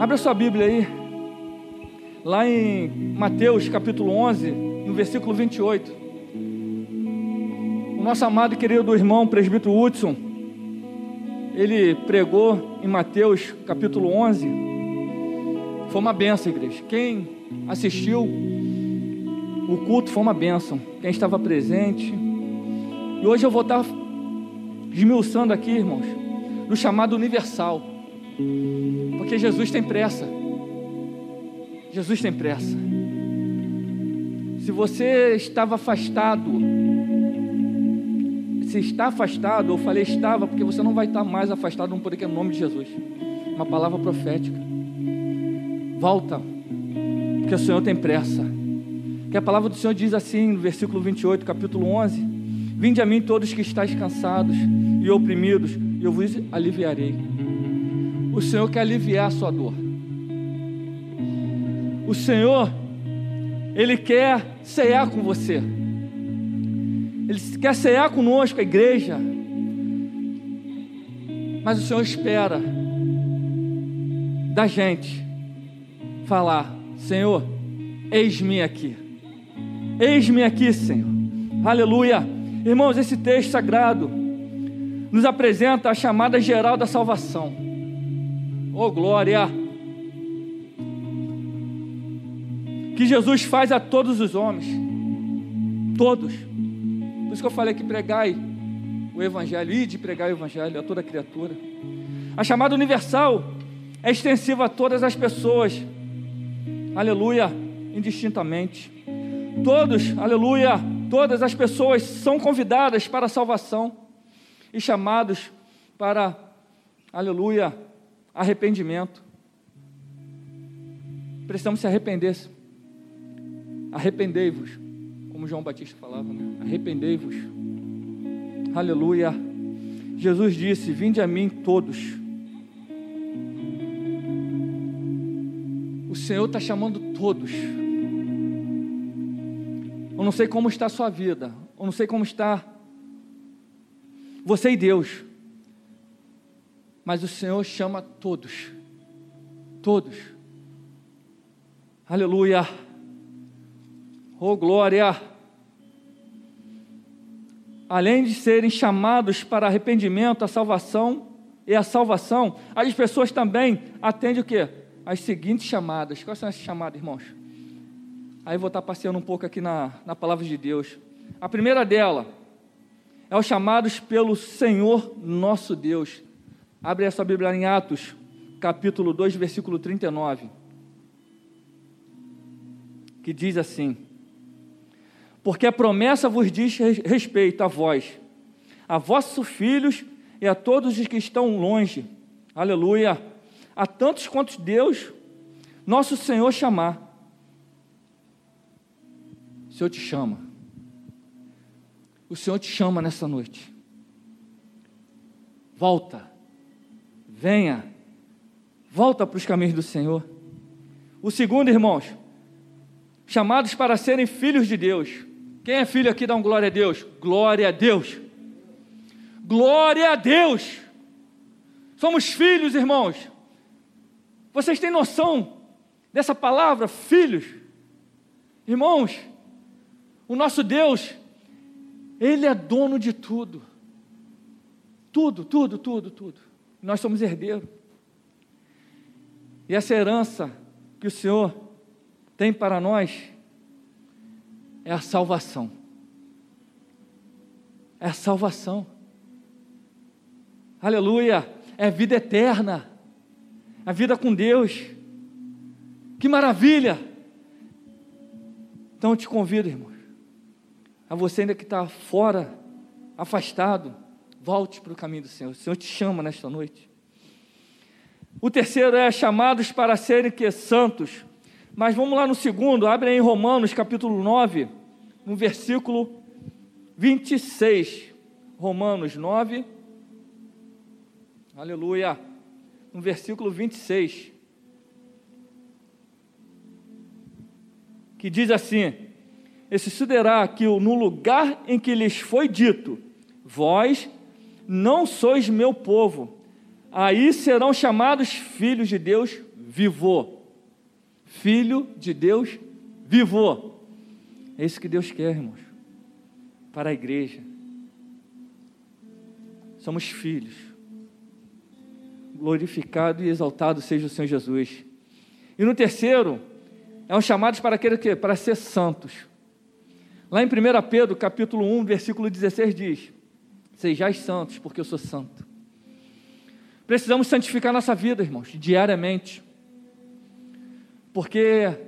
Abra sua Bíblia aí. Lá em Mateus capítulo 11, no versículo 28. O nosso amado e querido irmão presbítero Hudson, ele pregou em Mateus capítulo 11. Foi uma benção, igreja. Quem assistiu o culto foi uma benção. Quem estava presente. E hoje eu vou estar esmiuçando aqui, irmãos, no chamado universal. Porque Jesus tem pressa. Jesus tem pressa. Se você estava afastado, se está afastado, eu falei estava, porque você não vai estar mais afastado no poder no nome de Jesus. Uma palavra profética. Volta, porque o Senhor tem pressa. Que a palavra do Senhor diz assim, no versículo 28, capítulo 11: Vinde a mim todos que estáis cansados e oprimidos, e eu vos aliviarei. O Senhor quer aliviar a sua dor. O Senhor, Ele quer cear com você. Ele quer cear conosco, a igreja. Mas o Senhor espera da gente falar: Senhor, eis-me aqui. Eis-me aqui, Senhor. Aleluia. Irmãos, esse texto sagrado nos apresenta a chamada geral da salvação. Oh, glória! Que Jesus faz a todos os homens, todos. Por isso que eu falei que pregai o Evangelho, e de pregar o Evangelho a toda criatura. A chamada universal é extensiva a todas as pessoas, aleluia, indistintamente. Todos, aleluia, todas as pessoas são convidadas para a salvação e chamados para, aleluia, arrependimento. Precisamos se arrepender. Arrependei-vos, como João Batista falava, né? arrependei-vos. Aleluia. Jesus disse: Vinde a mim todos. O Senhor está chamando todos. Eu não sei como está a sua vida, eu não sei como está você e Deus. Mas o Senhor chama todos. Todos. Aleluia. Oh glória. Além de serem chamados para arrependimento, a salvação e a salvação, as pessoas também atendem o quê? As seguintes chamadas. Quais são essas chamadas, irmãos? Aí vou estar passeando um pouco aqui na, na palavra de Deus. A primeira dela, é os chamados pelo Senhor nosso Deus. Abre essa Bíblia em Atos, capítulo 2, versículo 39. Que diz assim: Porque a promessa vos diz respeito a vós, a vossos filhos e a todos os que estão longe. Aleluia. A tantos quantos Deus, nosso Senhor, chamar. O Senhor te chama. O Senhor te chama nessa noite. Volta, venha, volta para os caminhos do Senhor. O segundo, irmãos, chamados para serem filhos de Deus. Quem é filho aqui dá um glória a Deus? Glória a Deus. Glória a Deus. Somos filhos, irmãos. Vocês têm noção dessa palavra, filhos? Irmãos, o nosso Deus, ele é dono de tudo. Tudo, tudo, tudo, tudo. Nós somos herdeiros. E essa herança que o Senhor tem para nós é a salvação. É a salvação. Aleluia! É vida eterna. A vida com Deus. Que maravilha! Então eu te convido, irmão a você ainda que está fora, afastado, volte para o caminho do Senhor. O Senhor te chama nesta noite. O terceiro é chamados para serem que santos. Mas vamos lá no segundo, abre aí em Romanos capítulo 9, no versículo 26. Romanos 9, aleluia, no versículo 26. Que diz assim: e sucederá que no lugar em que lhes foi dito, vós não sois meu povo, aí serão chamados filhos de Deus vivo. Filho de Deus vivo. É isso que Deus quer, irmãos, para a igreja. Somos filhos. Glorificado e exaltado seja o Senhor Jesus. E no terceiro, é um chamado para aquele que para ser santos. Lá em 1 Pedro, capítulo 1, versículo 16 diz: Sejais santos, porque eu sou santo. Precisamos santificar nossa vida, irmãos, diariamente. Porque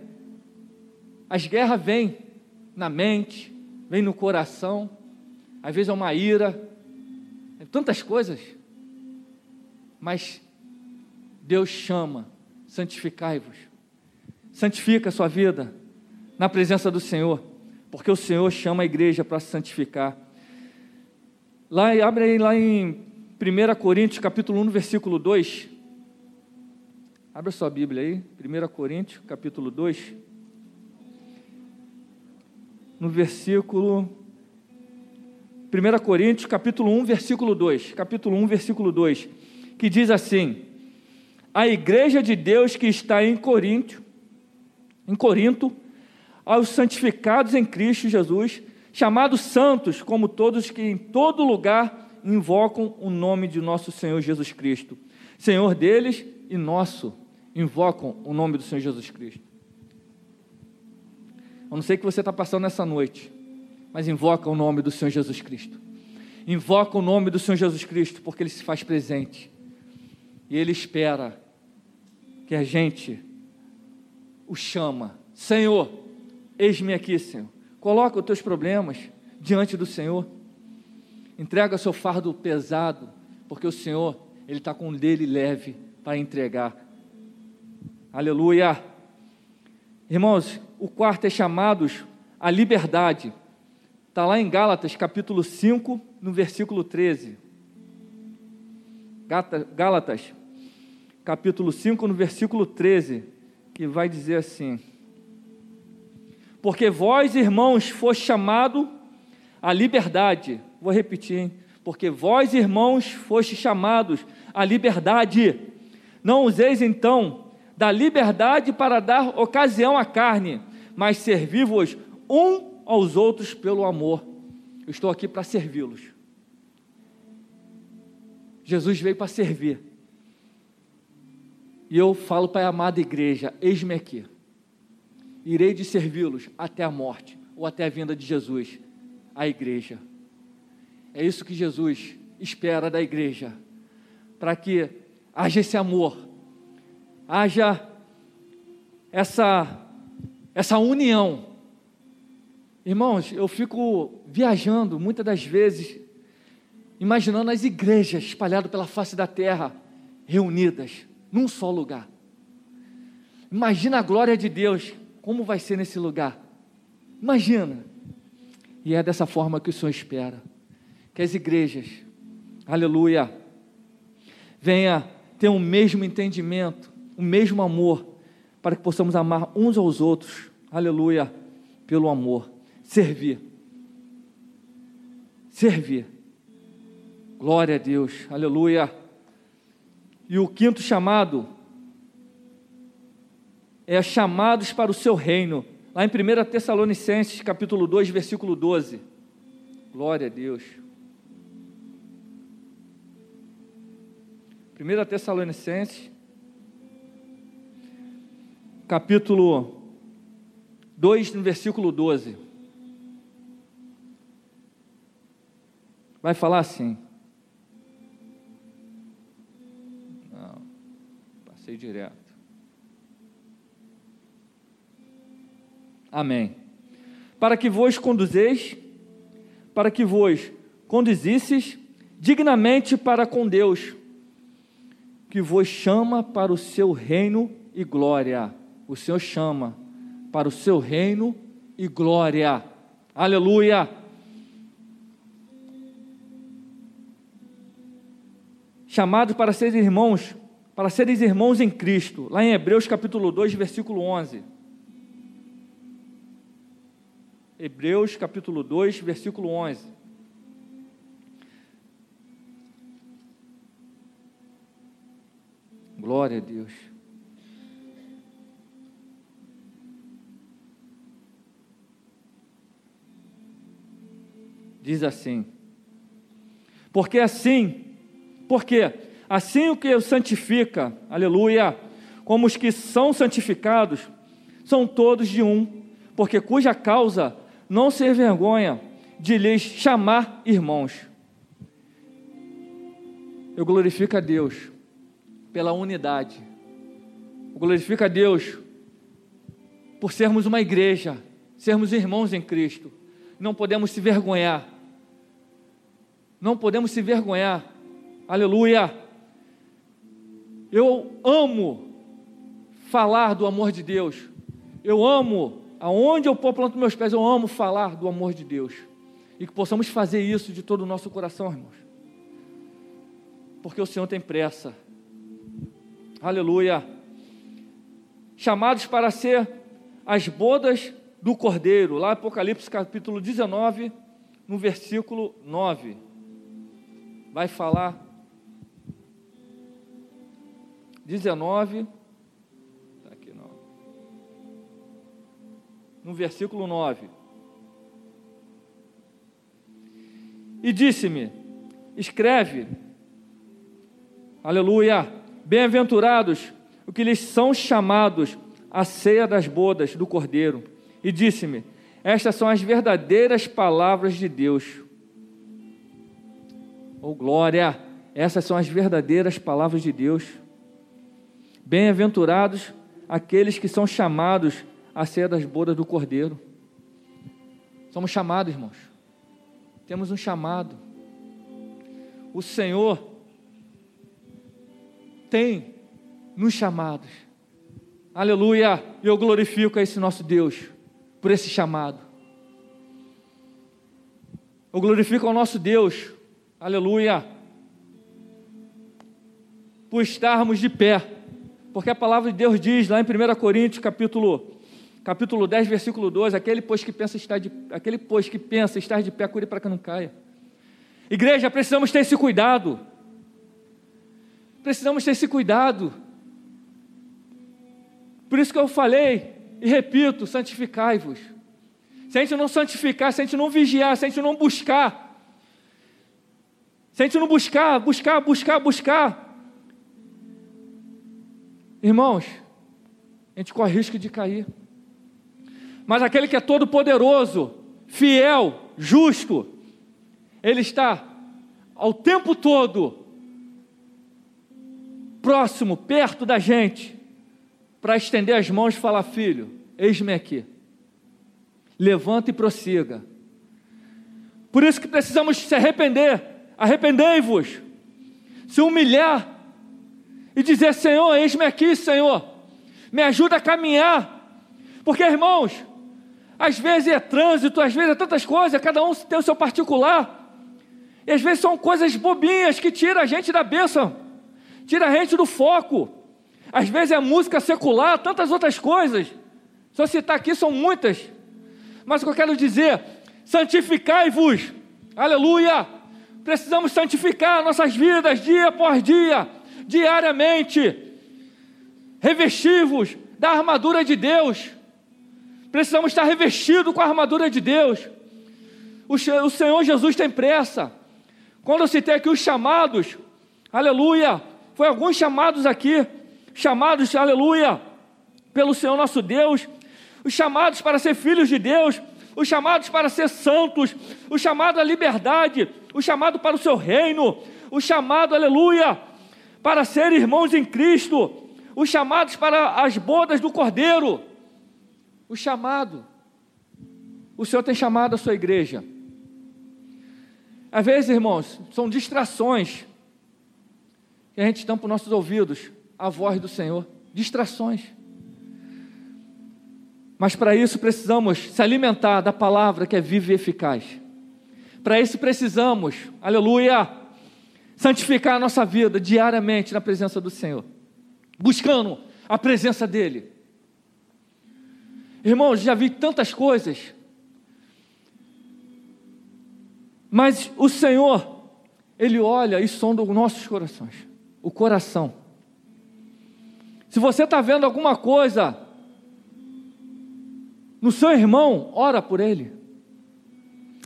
as guerras vêm na mente, vêm no coração, às vezes é uma ira, é tantas coisas. Mas Deus chama, santificai-vos. Santifica a sua vida na presença do Senhor, porque o Senhor chama a igreja para se santificar. Lá, abre aí lá em 1 Coríntios, capítulo 1, versículo 2. Abra sua Bíblia aí, 1 Coríntios, capítulo 2. No versículo 1 Coríntios, capítulo 1, versículo 2. Capítulo 1, versículo 2. Que diz assim: A igreja de Deus que está em Corinto, em Corinto, aos santificados em Cristo Jesus, chamados santos, como todos que em todo lugar invocam o nome de nosso Senhor Jesus Cristo. Senhor deles e nosso, invocam o nome do Senhor Jesus Cristo. Eu não sei o que você está passando nessa noite, mas invoca o nome do Senhor Jesus Cristo. Invoca o nome do Senhor Jesus Cristo, porque Ele se faz presente. E Ele espera que a gente o chama. Senhor, eis-me aqui, Senhor. Coloca os teus problemas diante do Senhor. Entrega seu fardo pesado, porque o Senhor, Ele está com um dele leve para entregar. Aleluia. Irmãos, o quarto é chamados à liberdade. Está lá em Gálatas, capítulo 5, no versículo 13. Gálatas, capítulo 5, no versículo 13, que vai dizer assim: porque vós, irmãos, foste chamado à liberdade. Vou repetir, hein? Porque vós, irmãos, foste chamados à liberdade. Não useis então da liberdade para dar ocasião à carne, mas servi-vos um aos outros pelo amor. Eu estou aqui para servi-los. Jesus veio para servir. E eu falo para a amada igreja: eis-me aqui irei de servi-los até a morte ou até a vinda de Jesus, a igreja. É isso que Jesus espera da igreja, para que haja esse amor, haja essa essa união. Irmãos, eu fico viajando muitas das vezes, imaginando as igrejas espalhadas pela face da terra, reunidas num só lugar. Imagina a glória de Deus como vai ser nesse lugar? Imagina. E é dessa forma que o Senhor espera. Que as igrejas, aleluia, venha ter o mesmo entendimento, o mesmo amor, para que possamos amar uns aos outros, aleluia, pelo amor. Servir. Servir. Glória a Deus, aleluia. E o quinto chamado é, chamados para o seu reino. Lá em 1 Tessalonicenses, capítulo 2, versículo 12. Glória a Deus. 1 Tessalonicenses, capítulo 2, no versículo 12. Vai falar assim. Não, passei direto. Amém. Para que vos conduzeis, para que vos conduzisses dignamente para com Deus, que vos chama para o seu reino e glória. O Senhor chama para o seu reino e glória. Aleluia. Chamados para serem irmãos, para serem irmãos em Cristo. Lá em Hebreus capítulo 2, versículo 11. Hebreus capítulo 2, versículo 11. Glória a Deus. Diz assim: Porque assim, porque assim o que o santifica, aleluia, como os que são santificados, são todos de um, porque cuja causa não se envergonha de lhes chamar irmãos. Eu glorifico a Deus pela unidade. Eu glorifico a Deus por sermos uma igreja, sermos irmãos em Cristo. Não podemos se vergonhar. Não podemos se vergonhar. Aleluia. Eu amo falar do amor de Deus. Eu amo, aonde eu planto meus pés, eu amo falar do amor de Deus. E que possamos fazer isso de todo o nosso coração, irmãos. Porque o Senhor tem pressa. Aleluia. Chamados para ser as bodas do Cordeiro, lá Apocalipse capítulo 19, no versículo 9. Vai falar 19 no versículo 9. E disse-me: Escreve, aleluia, bem-aventurados o que lhes são chamados a ceia das bodas do Cordeiro. E disse-me: Estas são as verdadeiras palavras de Deus. Oh glória! Essas são as verdadeiras palavras de Deus. Bem-aventurados aqueles que são chamados a ceia das bodas do Cordeiro. Somos chamados, irmãos. Temos um chamado. O Senhor tem nos chamados. Aleluia! Eu glorifico a esse nosso Deus por esse chamado. Eu glorifico ao nosso Deus. Aleluia! Por estarmos de pé. Porque a palavra de Deus diz lá em 1 Coríntios, capítulo capítulo 10, versículo 12, aquele pois que pensa estar de, aquele pois que pensa estar de pé, cure para que não caia. Igreja, precisamos ter esse cuidado. Precisamos ter esse cuidado. Por isso que eu falei e repito, santificai-vos. Se a gente não santificar, se a gente não vigiar, se a gente não buscar, se a gente não buscar, buscar, buscar, buscar, irmãos, a gente corre risco de cair mas aquele que é todo poderoso, fiel, justo, ele está ao tempo todo próximo, perto da gente, para estender as mãos e falar: Filho, eis-me aqui. Levanta e prossiga. Por isso que precisamos se arrepender. Arrependei-vos. Se humilhar e dizer: Senhor, eis-me aqui, Senhor. Me ajuda a caminhar. Porque, irmãos, às vezes é trânsito, às vezes é tantas coisas, cada um tem o seu particular. E às vezes são coisas bobinhas que tiram a gente da bênção, tira a gente do foco. Às vezes é música secular, tantas outras coisas. Só citar aqui são muitas. Mas o que eu quero dizer, santificai-vos. Aleluia! Precisamos santificar nossas vidas dia após dia, diariamente. Revestivos da armadura de Deus Precisamos estar revestidos com a armadura de Deus. O, Senhor Jesus tem pressa. Quando eu citei aqui os chamados, aleluia, foi alguns chamados aqui, chamados, aleluia, pelo Senhor nosso Deus, os chamados para ser filhos de Deus, os chamados para ser santos, o chamado à liberdade, o chamado para o seu reino, o chamado, aleluia, para ser irmãos em Cristo, os chamados para as bodas do Cordeiro o chamado. O Senhor tem chamado a sua igreja. Às vezes, irmãos, são distrações que a gente tampa os nossos ouvidos a voz do Senhor. Distrações. Mas para isso precisamos se alimentar da palavra que é viva e eficaz. Para isso precisamos, aleluia, santificar a nossa vida diariamente na presença do Senhor, buscando a presença dEle. Irmãos, já vi tantas coisas. Mas o Senhor, Ele olha e sonda os nossos corações, o coração. Se você está vendo alguma coisa no seu irmão, ora por ele,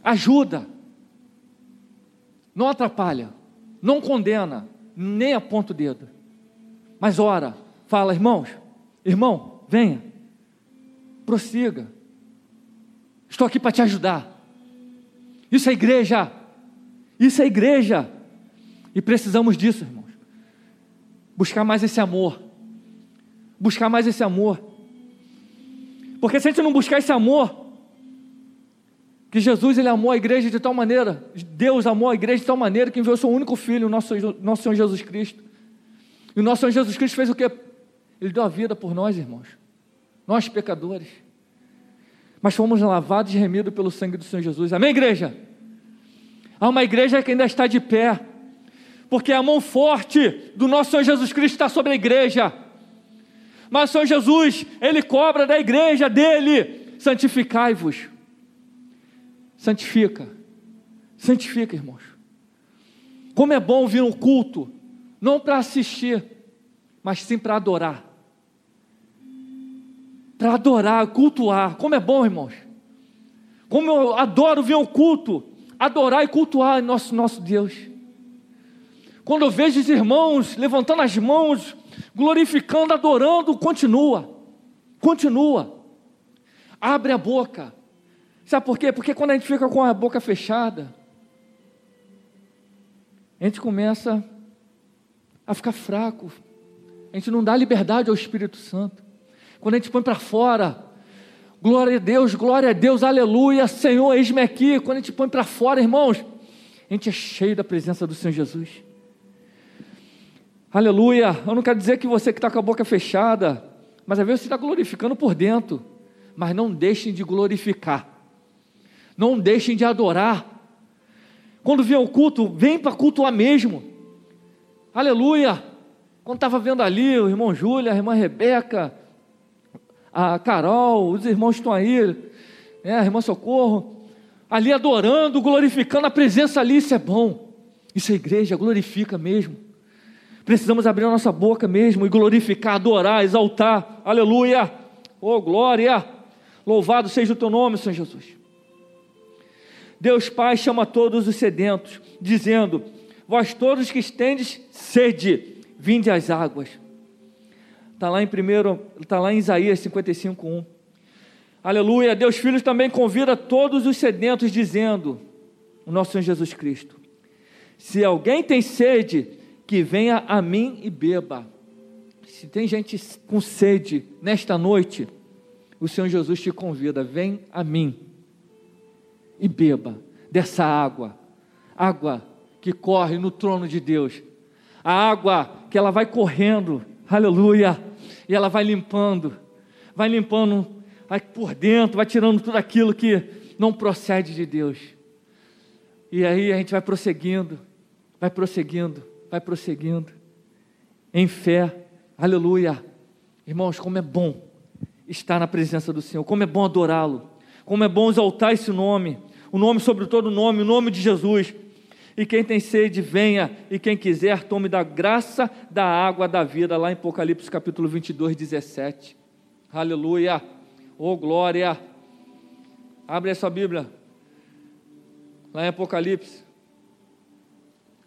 ajuda, não atrapalha, não condena, nem aponta o dedo, mas ora, fala, irmãos, irmão, venha, prossiga, estou aqui para te ajudar. Isso é igreja, isso é igreja, e precisamos disso, irmãos, buscar mais esse amor, buscar mais esse amor, porque se a gente não buscar esse amor, que Jesus ele amou a igreja de tal maneira, Deus amou a igreja de tal maneira que enviou seu único filho, o nosso, nosso Senhor Jesus Cristo. E o nosso Senhor Jesus Cristo fez o que? Ele deu a vida por nós, irmãos. Nós pecadores. Mas fomos lavados e remidos pelo sangue do Senhor Jesus. Amém, igreja? Há uma igreja que ainda está de pé. Porque a mão forte do nosso Senhor Jesus Cristo está sobre a igreja. Mas o Senhor Jesus, Ele cobra da igreja dele: santificai-vos Santifica. Santifica, irmãos. Como é bom vir um culto, não para assistir, mas sim para adorar. Para adorar, cultuar. Como é bom, irmãos. Como eu adoro vir um culto, adorar e cultuar nosso, nosso Deus. Quando eu vejo os irmãos levantando as mãos, glorificando, adorando, continua. Continua. Abre a boca. Sabe por quê? Porque quando a gente fica com a boca fechada, a gente começa a ficar fraco. A gente não dá liberdade ao Espírito Santo. Quando a gente põe para fora, glória a Deus, glória a Deus, aleluia, Senhor, eis-me aqui. Quando a gente põe para fora, irmãos, a gente é cheio da presença do Senhor Jesus. Aleluia. Eu não quero dizer que você que está com a boca fechada, mas às vezes você está glorificando por dentro. Mas não deixem de glorificar não deixem de adorar. Quando vier o culto, vem para cultuar mesmo. Aleluia. Quando estava vendo ali o irmão Júlia, a irmã Rebeca, a Carol, os irmãos estão aí, né, a irmã Socorro, ali adorando, glorificando a presença ali, isso é bom. Isso é igreja, glorifica mesmo. Precisamos abrir a nossa boca mesmo e glorificar, adorar, exaltar. Aleluia. Oh, glória. Louvado seja o teu nome, Senhor Jesus. Deus Pai chama todos os sedentos, dizendo: Vós todos que estendes sede, vinde às águas. Está lá em primeiro, está lá em Isaías 55, 1. Aleluia. Deus Filho também convida todos os sedentos, dizendo: O nosso Senhor Jesus Cristo. Se alguém tem sede, que venha a mim e beba. Se tem gente com sede nesta noite, o Senhor Jesus te convida: vem a mim e beba dessa água, água que corre no trono de Deus, a água que ela vai correndo, aleluia, e ela vai limpando, vai limpando vai por dentro, vai tirando tudo aquilo que não procede de Deus. E aí a gente vai prosseguindo, vai prosseguindo, vai prosseguindo, em fé, aleluia. Irmãos, como é bom estar na presença do Senhor, como é bom adorá-lo, como é bom exaltar esse nome, o nome sobre todo nome, o nome de Jesus. E quem tem sede, venha, e quem quiser, tome da graça da água da vida, lá em Apocalipse capítulo 22, 17. Aleluia, oh glória. Abre a sua Bíblia, lá em Apocalipse,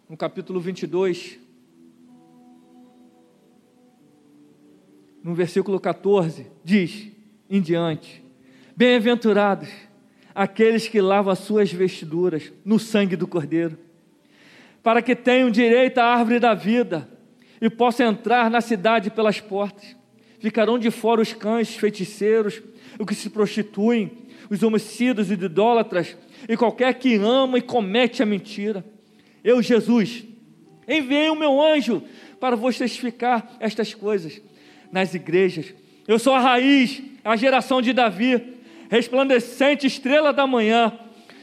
no capítulo 22, no versículo 14, diz em diante: Bem-aventurados aqueles que lavam as suas vestiduras no sangue do Cordeiro, para que tenham direito à árvore da vida e possam entrar na cidade pelas portas. Ficarão de fora os cães, feiticeiros, os que se prostituem, os homicidas e idólatras, e qualquer que ama e comete a mentira. Eu, Jesus, enviei o meu anjo para vos testificar estas coisas nas igrejas. Eu sou a raiz, a geração de Davi resplandecente estrela da manhã.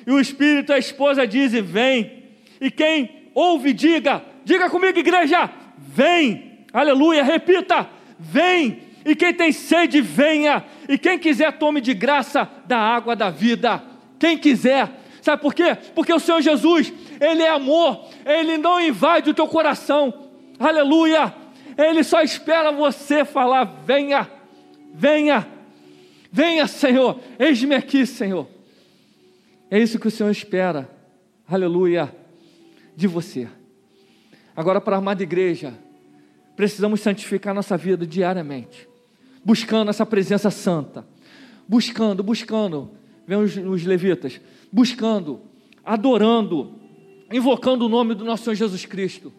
E o Espírito a esposa dizem: Vem. E quem ouve, diga: Diga comigo, igreja: Vem. Aleluia. Repita: Vem. E quem tem sede, venha. E quem quiser, tome de graça da água da vida. Quem quiser. Sabe por quê? Porque o Senhor Jesus, Ele é amor, Ele não invade o teu coração, aleluia, Ele só espera você falar: venha, venha, Venha, Senhor, eis-me aqui, Senhor. É isso que o Senhor espera. Aleluia. De você. Agora, para a amada igreja, precisamos santificar nossa vida diariamente, buscando essa presença santa, buscando, buscando, vem os, os levitas, buscando, adorando, invocando o nome do nosso Senhor Jesus Cristo.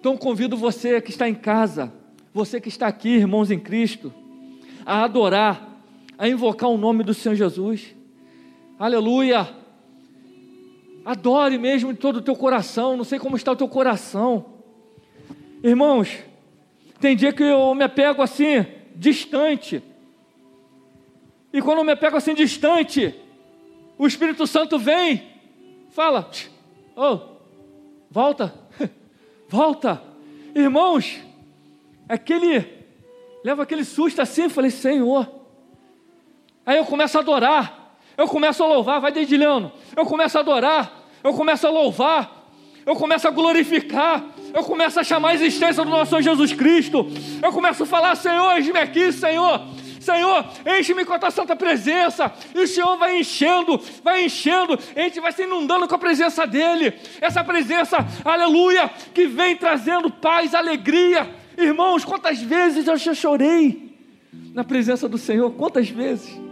Então convido você que está em casa, você que está aqui, irmãos em Cristo, a adorar, a invocar o nome do Senhor Jesus. Aleluia! Adore mesmo de todo o teu coração. Não sei como está o teu coração. Irmãos, tem dia que eu me apego assim, distante. E quando eu me apego assim distante, o Espírito Santo vem, fala, oh, volta, volta. Irmãos, aquele, leva aquele susto assim, falei, Senhor. Aí eu começo a adorar, eu começo a louvar, vai dedilhando, eu começo a adorar, eu começo a louvar, eu começo a glorificar, eu começo a chamar a existência do nosso Senhor Jesus Cristo, eu começo a falar, Senhor, eis-me aqui, Senhor, Senhor, enche-me com a tua santa presença. E o Senhor vai enchendo, vai enchendo, a gente vai se inundando com a presença dEle. Essa presença, aleluia, que vem trazendo paz, alegria. Irmãos, quantas vezes eu já chorei na presença do Senhor, quantas vezes.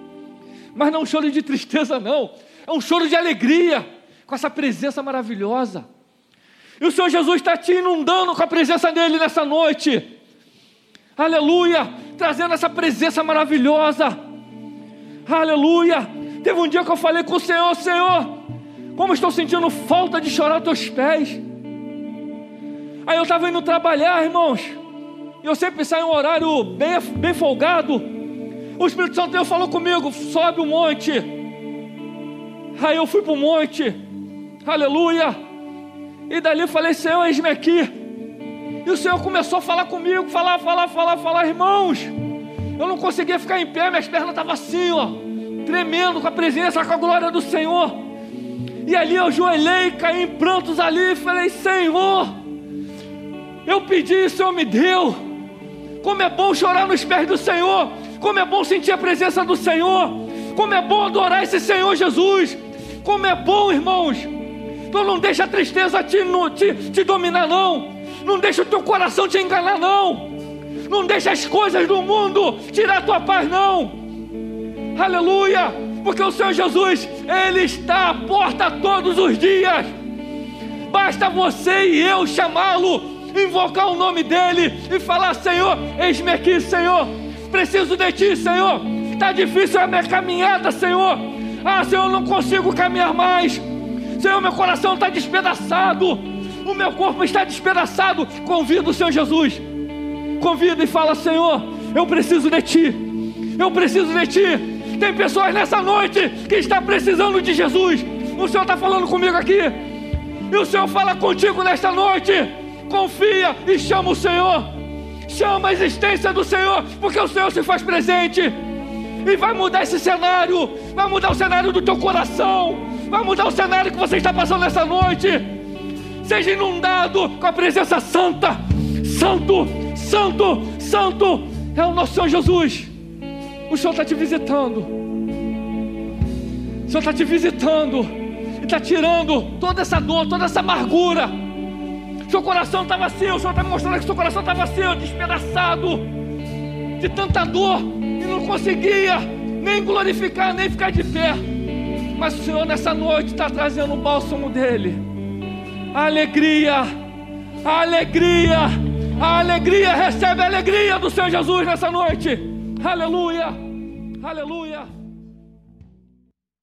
Mas não um choro de tristeza, não, é um choro de alegria com essa presença maravilhosa. E o Senhor Jesus está te inundando com a presença dEle nessa noite aleluia, trazendo essa presença maravilhosa, aleluia. Teve um dia que eu falei com o Senhor: Senhor, como estou sentindo falta de chorar aos teus pés. Aí eu estava indo trabalhar, irmãos, e eu sempre saio um horário bem, bem folgado. O Espírito Santo Deus falou comigo: sobe o um monte. Aí eu fui para o monte, aleluia. E dali falei: Senhor, eis-me aqui. E o Senhor começou a falar comigo, falar, falar, falar, falar, irmãos. Eu não conseguia ficar em pé, minhas pernas estavam assim, ó, tremendo com a presença, com a glória do Senhor. E ali eu joelhei, caí em prantos ali e falei: Senhor, eu pedi o Senhor me deu. Como é bom chorar nos pés do Senhor, como é bom sentir a presença do Senhor, como é bom adorar esse Senhor Jesus, como é bom, irmãos. Então não deixa a tristeza te, te, te dominar, não. Não deixa o teu coração te enganar, não. Não deixa as coisas do mundo tirar a tua paz, não. Aleluia! Porque o Senhor Jesus, Ele está à porta todos os dias. Basta você e eu chamá-lo, invocar o nome dEle e falar: Senhor, eis-me aqui, Senhor. Preciso de Ti, Senhor. Está difícil a minha caminhada, Senhor. Ah, Senhor, não consigo caminhar mais. Senhor, meu coração está despedaçado o meu corpo está despedaçado. Convida o Senhor Jesus. Convida e fala: Senhor, eu preciso de Ti. Eu preciso de Ti. Tem pessoas nessa noite que estão precisando de Jesus. O Senhor está falando comigo aqui. E o Senhor fala contigo nesta noite. Confia e chama o Senhor. Chama a existência do Senhor, porque o Senhor se faz presente. E vai mudar esse cenário. Vai mudar o cenário do teu coração. Vai mudar o cenário que você está passando nessa noite seja inundado com a presença santa, santo, santo, santo, é o nosso Senhor Jesus. O Senhor está te visitando, o Senhor está te visitando, e está tirando toda essa dor, toda essa amargura. Seu coração estava assim, o Senhor está mostrando que seu coração estava assim, ó, despedaçado, de tanta dor, e não conseguia nem glorificar, nem ficar de pé. Mas o Senhor nessa noite está trazendo o bálsamo dele a alegria, a alegria, a alegria, recebe a alegria do Senhor Jesus nessa noite. Aleluia, aleluia.